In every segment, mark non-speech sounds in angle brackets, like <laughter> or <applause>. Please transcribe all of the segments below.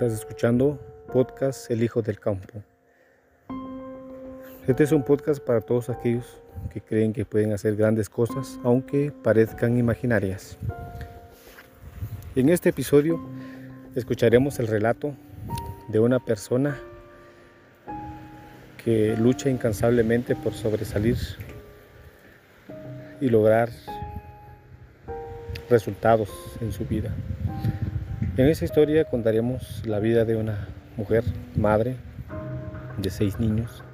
Estás escuchando podcast El Hijo del Campo. Este es un podcast para todos aquellos que creen que pueden hacer grandes cosas, aunque parezcan imaginarias. En este episodio escucharemos el relato de una persona que lucha incansablemente por sobresalir y lograr resultados en su vida. En esta historia contaremos la vida de una mujer, madre de seis niños.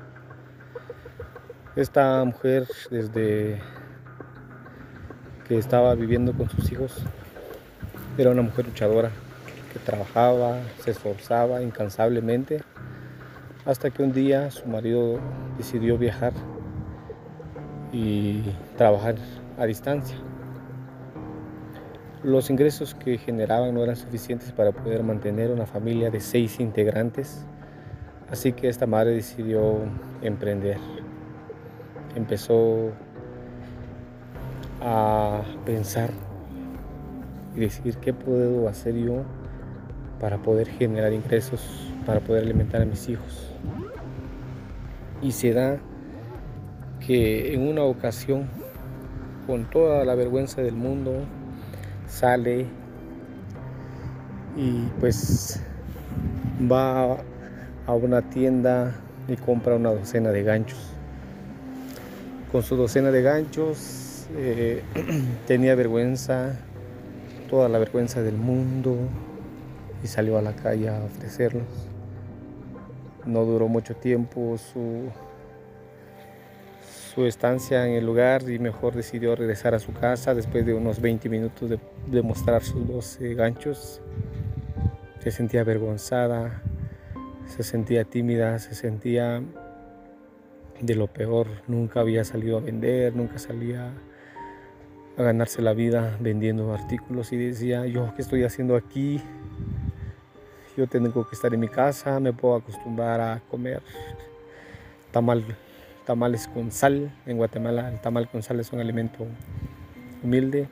Esta mujer desde que estaba viviendo con sus hijos era una mujer luchadora que trabajaba, se esforzaba incansablemente hasta que un día su marido decidió viajar y trabajar a distancia. Los ingresos que generaban no eran suficientes para poder mantener una familia de seis integrantes, así que esta madre decidió emprender. Empezó a pensar y decir qué puedo hacer yo para poder generar ingresos, para poder alimentar a mis hijos. Y se da que en una ocasión, con toda la vergüenza del mundo, sale y pues va a una tienda y compra una docena de ganchos. Con su docena de ganchos eh, <clears throat> tenía vergüenza, toda la vergüenza del mundo y salió a la calle a ofrecerlos. No duró mucho tiempo su su estancia en el lugar y mejor decidió regresar a su casa después de unos 20 minutos de, mostrar sus 12 ganchos. Se sentía avergonzada, se sentía tímida, se sentía de lo peor. Nunca había salido a vender, nunca salía a ganarse la vida vendiendo artículos y decía, yo qué estoy haciendo aquí, yo tengo que estar en mi casa, me puedo acostumbrar a comer tamal tamales con sal. En Guatemala el tamal con sal es un alimento humilde.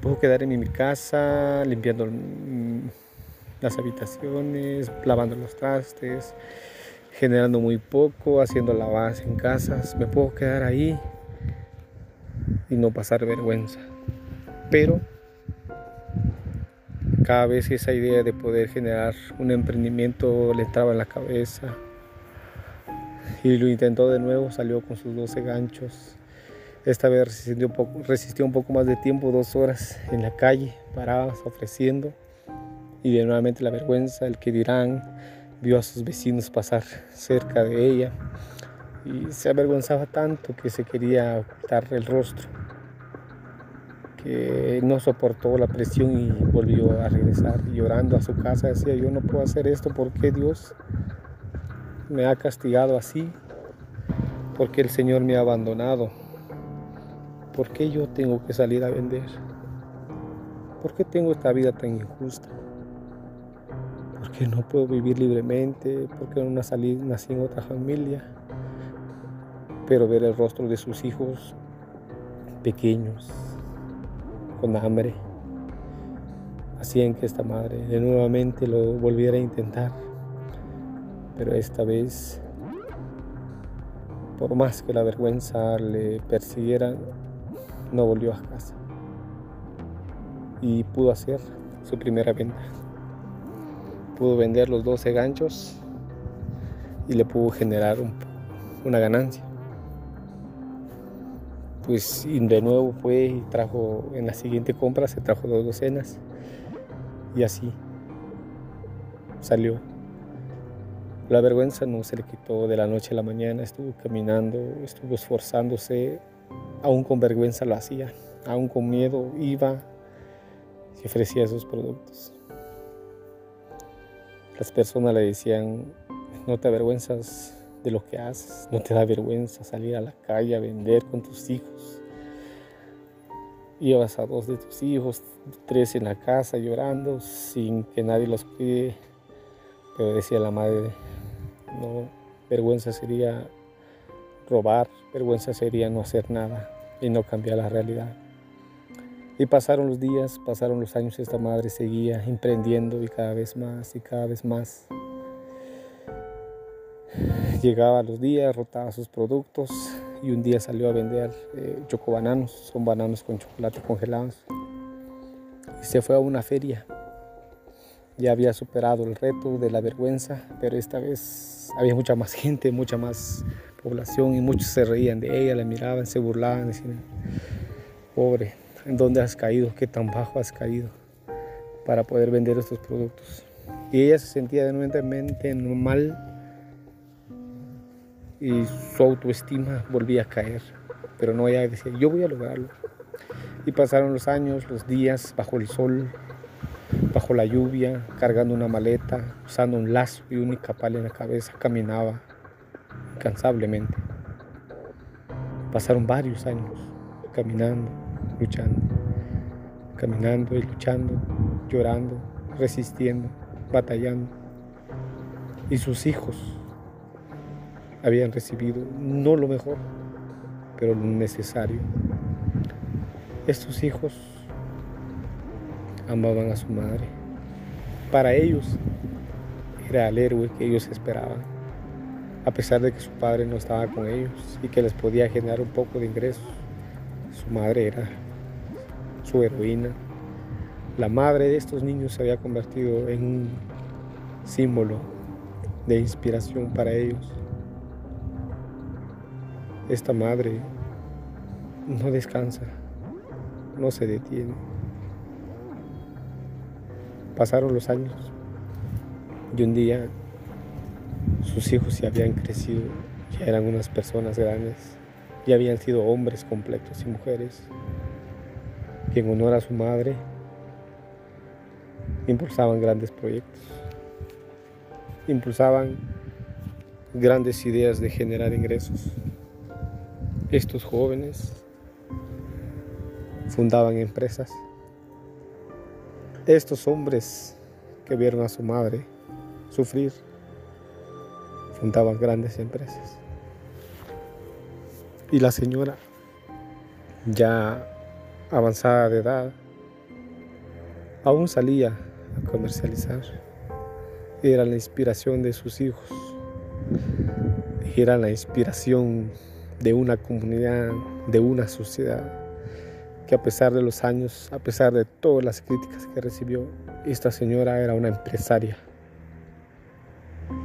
Puedo quedar en mi casa limpiando mm, las habitaciones, lavando los trastes, generando muy poco, haciendo lavas en casas. Me puedo quedar ahí y no pasar vergüenza. Pero cada vez esa idea de poder generar un emprendimiento le entraba en la cabeza y lo intentó de nuevo, salió con sus 12 ganchos. Esta vez resistió un poco, resistió un poco más de tiempo, dos horas en la calle, paradas, ofreciendo. Y de nuevamente la vergüenza, el que dirán, vio a sus vecinos pasar cerca de ella y se avergonzaba tanto que se quería ocultar el rostro, que no soportó la presión y volvió a regresar llorando a su casa. Decía, yo no puedo hacer esto, ¿por qué Dios? Me ha castigado así? porque el Señor me ha abandonado? ¿Por qué yo tengo que salir a vender? ¿Por qué tengo esta vida tan injusta? ¿Por qué no puedo vivir libremente? ¿Por qué no nací, nací en otra familia? Pero ver el rostro de sus hijos pequeños, con hambre, hacían que esta madre de nuevamente lo volviera a intentar pero esta vez, por más que la vergüenza le persiguiera, no volvió a casa y pudo hacer su primera venta. Pudo vender los 12 ganchos y le pudo generar una ganancia. Pues de nuevo fue y trajo en la siguiente compra, se trajo dos docenas y así salió la vergüenza no se le quitó de la noche a la mañana, estuvo caminando, estuvo esforzándose, aún con vergüenza lo hacía, aún con miedo iba y ofrecía esos productos. Las personas le decían, no te avergüenzas de lo que haces, no te da vergüenza salir a la calle a vender con tus hijos. Llevas a dos de tus hijos, tres en la casa llorando sin que nadie los cuide. Pero decía la madre, no, vergüenza sería robar, vergüenza sería no hacer nada y no cambiar la realidad. Y pasaron los días, pasaron los años, esta madre seguía emprendiendo y cada vez más y cada vez más. Llegaba los días, rotaba sus productos y un día salió a vender eh, chocobananos, son bananos con chocolate congelados. Y se fue a una feria. Ya había superado el reto de la vergüenza, pero esta vez había mucha más <laughs> gente, mucha más población y muchos se reían de ella, la miraban, se burlaban, decían, pobre, ¿En dónde has caído? ¿Qué tan bajo has caído para poder vender estos productos? Y ella se sentía de nuevamente normal y su autoestima volvía a caer. Pero no, ella decía, yo voy a lograrlo. Y pasaron los años, los días, bajo el sol, bajo la lluvia, cargando una maleta, usando un lazo y un capal en la cabeza, caminaba incansablemente. Pasaron varios años caminando luchando, caminando y luchando, llorando, resistiendo, batallando. Y sus hijos habían recibido no lo mejor, pero lo necesario. Estos hijos amaban a su madre. Para ellos era el héroe que ellos esperaban, a pesar de que su padre no estaba con ellos y que les podía generar un poco de ingresos. Su madre era su heroína. La madre de estos niños se había convertido en un símbolo de inspiración para ellos. Esta madre no descansa, no se detiene. Pasaron los años y un día sus hijos ya habían crecido, ya eran unas personas grandes, ya habían sido hombres completos y mujeres que en honor a su madre impulsaban grandes proyectos, impulsaban grandes ideas de generar ingresos. Estos jóvenes fundaban empresas. Estos hombres que vieron a su madre sufrir fundaban grandes empresas. Y la señora ya avanzada de edad, aún salía a comercializar. Era la inspiración de sus hijos. Era la inspiración de una comunidad, de una sociedad, que a pesar de los años, a pesar de todas las críticas que recibió, esta señora era una empresaria.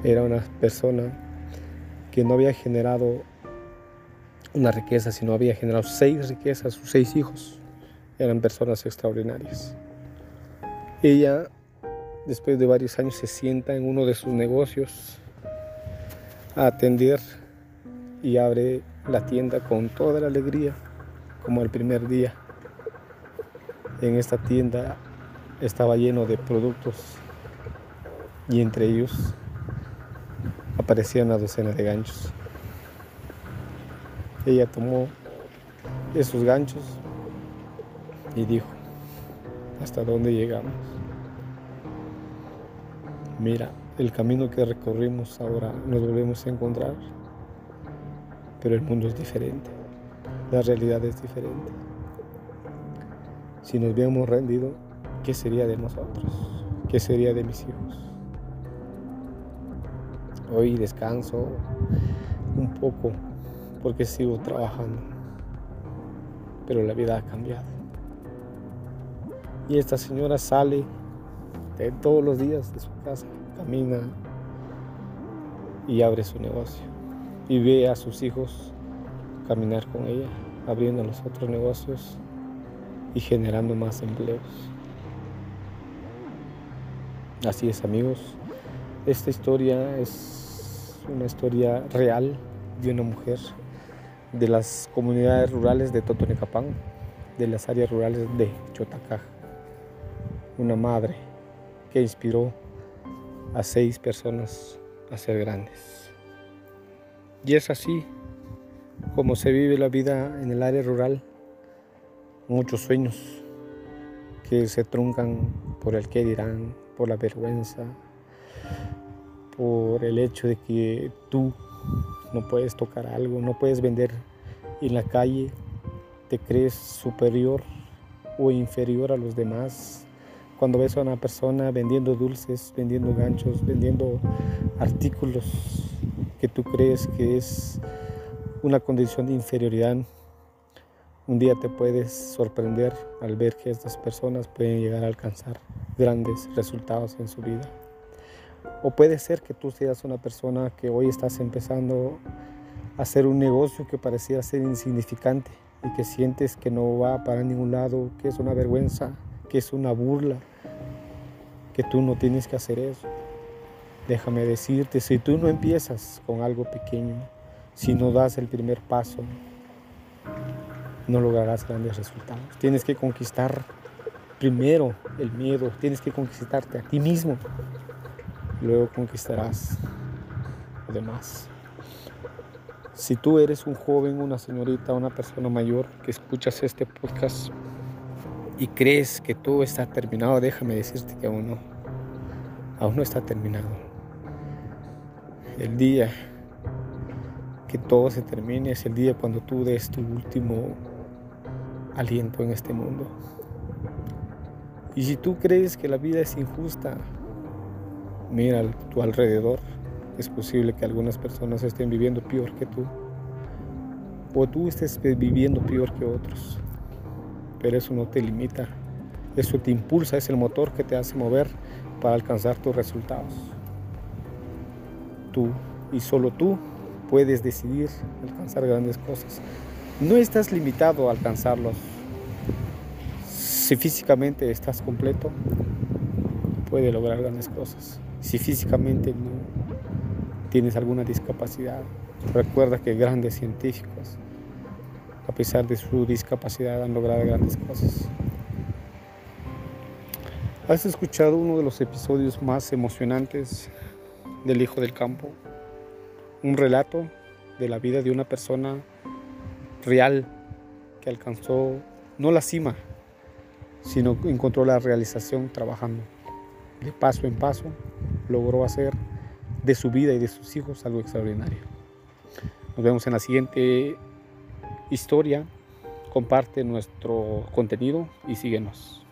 Era una persona que no había generado una riqueza, sino había generado seis riquezas, sus seis hijos eran personas extraordinarias. Ella, después de varios años, se sienta en uno de sus negocios a atender y abre la tienda con toda la alegría, como el primer día. En esta tienda estaba lleno de productos y entre ellos aparecía una docena de ganchos. Ella tomó esos ganchos y dijo, ¿hasta dónde llegamos? Mira, el camino que recorrimos ahora nos volvemos a encontrar, pero el mundo es diferente, la realidad es diferente. Si nos hubiéramos rendido, ¿qué sería de nosotros? ¿Qué sería de mis hijos? Hoy descanso un poco porque sigo trabajando, pero la vida ha cambiado. Y esta señora sale de todos los días de su casa, camina y abre su negocio. Y ve a sus hijos caminar con ella, abriendo los otros negocios y generando más empleos. Así es amigos, esta historia es una historia real de una mujer de las comunidades rurales de Totonecapán, de las áreas rurales de Chotacaj una madre que inspiró a seis personas a ser grandes. Y es así como se vive la vida en el área rural. Muchos sueños que se truncan por el que dirán, por la vergüenza, por el hecho de que tú no puedes tocar algo, no puedes vender en la calle, te crees superior o inferior a los demás. Cuando ves a una persona vendiendo dulces, vendiendo ganchos, vendiendo artículos que tú crees que es una condición de inferioridad, un día te puedes sorprender al ver que estas personas pueden llegar a alcanzar grandes resultados en su vida. O puede ser que tú seas una persona que hoy estás empezando a hacer un negocio que parecía ser insignificante y que sientes que no va para ningún lado, que es una vergüenza, que es una burla, que tú no tienes que hacer eso. Déjame decirte, si tú no empiezas con algo pequeño, si no das el primer paso, no lograrás grandes resultados. Tienes que conquistar primero el miedo, tienes que conquistarte a ti mismo, luego conquistarás lo demás. Si tú eres un joven, una señorita, una persona mayor que escuchas este podcast y crees que todo está terminado, déjame decirte que aún no. Aún no está terminado. El día que todo se termine es el día cuando tú des tu último aliento en este mundo. Y si tú crees que la vida es injusta, mira a tu alrededor. Es posible que algunas personas estén viviendo peor que tú. O tú estés viviendo peor que otros. Pero eso no te limita. Eso te impulsa, es el motor que te hace mover para alcanzar tus resultados. Tú y solo tú puedes decidir alcanzar grandes cosas. No estás limitado a alcanzarlos. Si físicamente estás completo, puede lograr grandes cosas. Si físicamente no tienes alguna discapacidad, recuerda que grandes científicos, a pesar de su discapacidad, han logrado grandes cosas. ¿Has escuchado uno de los episodios más emocionantes del Hijo del Campo? Un relato de la vida de una persona real que alcanzó no la cima, sino encontró la realización trabajando. De paso en paso logró hacer de su vida y de sus hijos algo extraordinario. Nos vemos en la siguiente historia. Comparte nuestro contenido y síguenos.